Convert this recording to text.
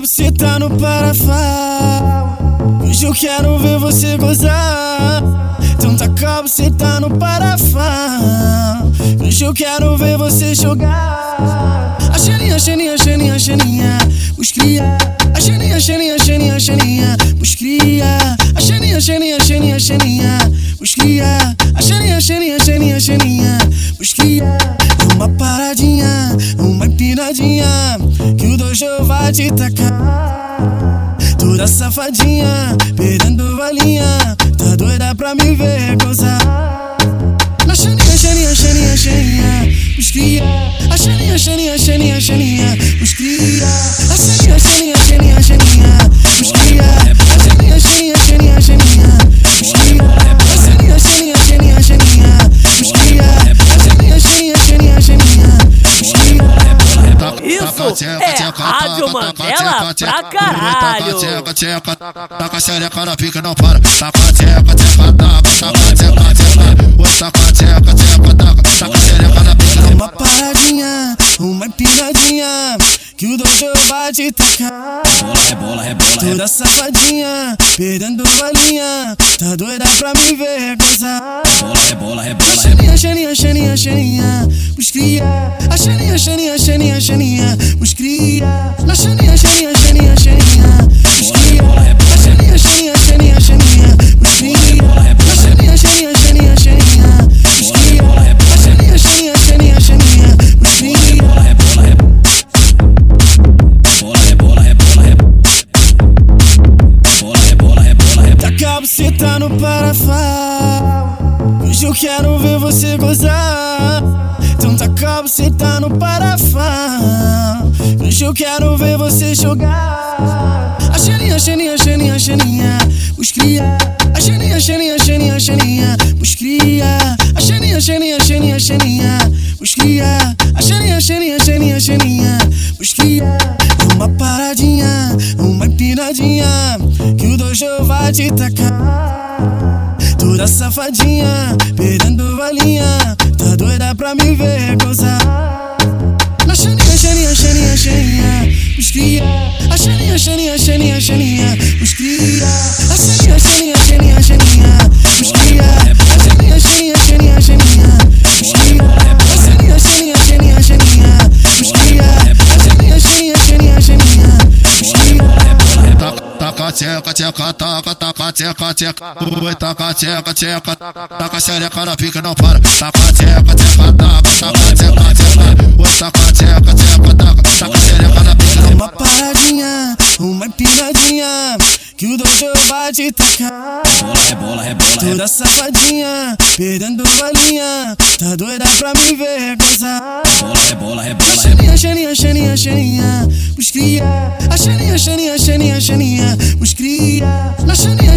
buceta no parafal. Hoje eu quero ver você gozar. Então taca a buceta no parafal. Hoje eu quero ver você jogar. A xeninha, xeninha, xeninha, xeninha. Os cria. A xeninha, xeninha, xeninha, xeninha. Os cria. A xeninha, xeninha, xeninha, xeninha. Os cria. A xeninha, xeninha, xeninha, xeninha. Os cria. Que o dojo vai te tacar. Toda safadinha, perdendo valinha. Tá doida pra me ver gozar. Na xaninha, xaninha, xaninha, xaninha. Os cria. A xaninha, xaninha, xaninha, xaninha. Os cria. A xaninha, xaninha. Isso é Rádio Mandela pra caralho. Taca a xereca na pica, não para. Taca a tcheca, tcheca, taca. Taca a tcheca, tcheca. Oi, taca a tcheca, tcheca, taca. Taca a xereca na pica, não Uma paradinha, uma empiradinha. Que o dojo vai te tacar. Rebola, rebola, rebola. Toda safadinha, perdendo valinha. Tá doida pra me ver gozar. Rebola, rebola, rebola. Xaninha, xaninha, xaninha, xaninha. Os cria. A xaninha, xaninha, xaninha, xaninha. A buceta no parafal. Hoje eu quero ver você gozar. Então taca a buceta no parafal. Hoje eu quero ver você jogar. A xeninha, xeninha, xeninha, xeninha. Os cria. A xeninha, xeninha, xeninha, xeninha. Os cria. A xeninha, xeninha, xeninha, xeninha. Os cria. A xeninha, xeninha, xeninha, xeninha. Os cria. Uma paradinha, uma empiradinha. Que o dojo vai te tacar. Toda safadinha, perdendo valinha. Tá doida pra me ver gozar. Na xaninha, xaninha, xaninha, xaninha. Os cria. A xaninha, xaninha, xaninha, xaninha. Os cria. A xaninha, xaninha. Tcheca, tcheca, taca, taca tcheca, tcheca. Oi, taca tcheca, tcheca. Taca xereca na pica, não para. Taca tcheca, tcheca, taca. Taca tcheca, tcheca. Oi, taca tcheca, tcheca, taca. Xereca na pica, não Uma Que o dojo vai te tacar. Rebola, rebola, rebola. Toda safadinha, perdendo valinha. Tá doida pra me ver gozar. Rebola, rebola, A rebola. xaninha, xaninha, xaninha, xaninha. Os cria. A xaninha, xaninha, xaninha, xaninha. Os cria. Xaninha, xaninha,